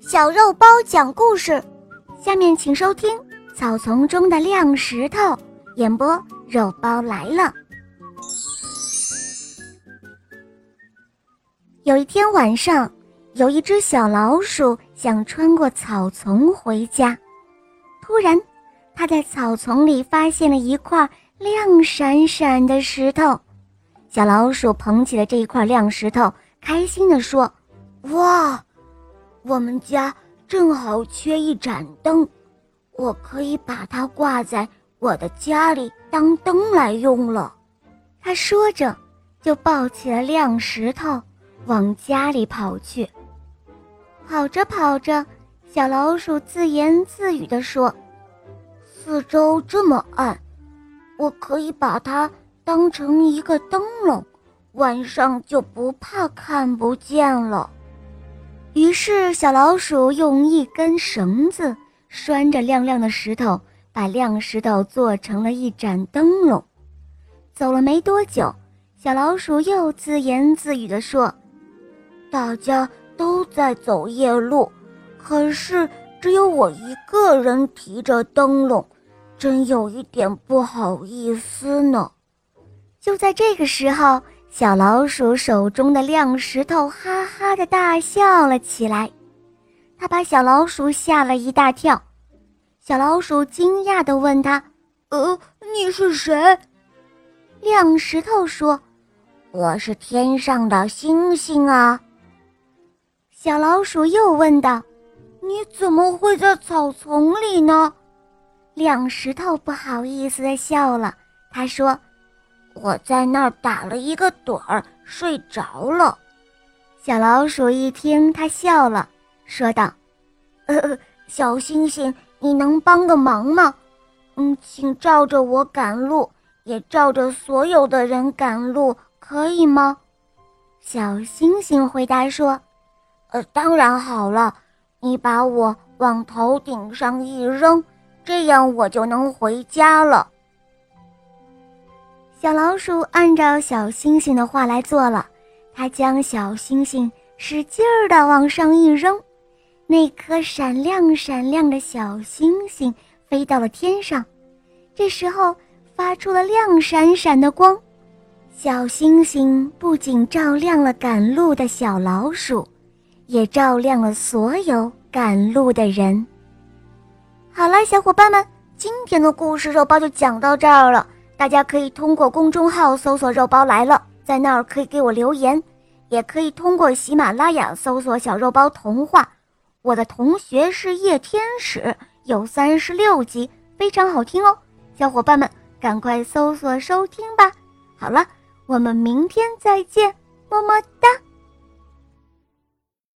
小肉包讲故事，下面请收听《草丛中的亮石头》，演播肉包来了。有一天晚上，有一只小老鼠想穿过草丛回家，突然，它在草丛里发现了一块亮闪闪的石头。小老鼠捧起了这一块亮石头，开心地说：“哇！”我们家正好缺一盏灯，我可以把它挂在我的家里当灯来用了。他说着，就抱起了亮石头，往家里跑去。跑着跑着，小老鼠自言自语地说：“四周这么暗，我可以把它当成一个灯笼，晚上就不怕看不见了。”于是，小老鼠用一根绳子拴着亮亮的石头，把亮石头做成了一盏灯笼。走了没多久，小老鼠又自言自语地说：“大家都在走夜路，可是只有我一个人提着灯笼，真有一点不好意思呢。”就在这个时候。小老鼠手中的亮石头哈哈的大笑了起来，他把小老鼠吓了一大跳。小老鼠惊讶地问他：“呃，你是谁？”亮石头说：“我是天上的星星啊。”小老鼠又问道：“你怎么会在草丛里呢？”亮石头不好意思地笑了，他说。我在那儿打了一个盹儿，睡着了。小老鼠一听，他笑了，说道：“呃，小星星，你能帮个忙吗？嗯，请照着我赶路，也照着所有的人赶路，可以吗？”小星星回答说：“呃，当然好了，你把我往头顶上一扔，这样我就能回家了。”小老鼠按照小星星的话来做了，它将小星星使劲儿地往上一扔，那颗闪亮闪亮的小星星飞到了天上，这时候发出了亮闪闪的光。小星星不仅照亮了赶路的小老鼠，也照亮了所有赶路的人。好了，小伙伴们，今天的故事肉包就讲到这儿了。大家可以通过公众号搜索“肉包来了”，在那儿可以给我留言，也可以通过喜马拉雅搜索“小肉包童话”。我的同学是夜天使，有三十六集，非常好听哦，小伙伴们赶快搜索收听吧。好了，我们明天再见，么么哒。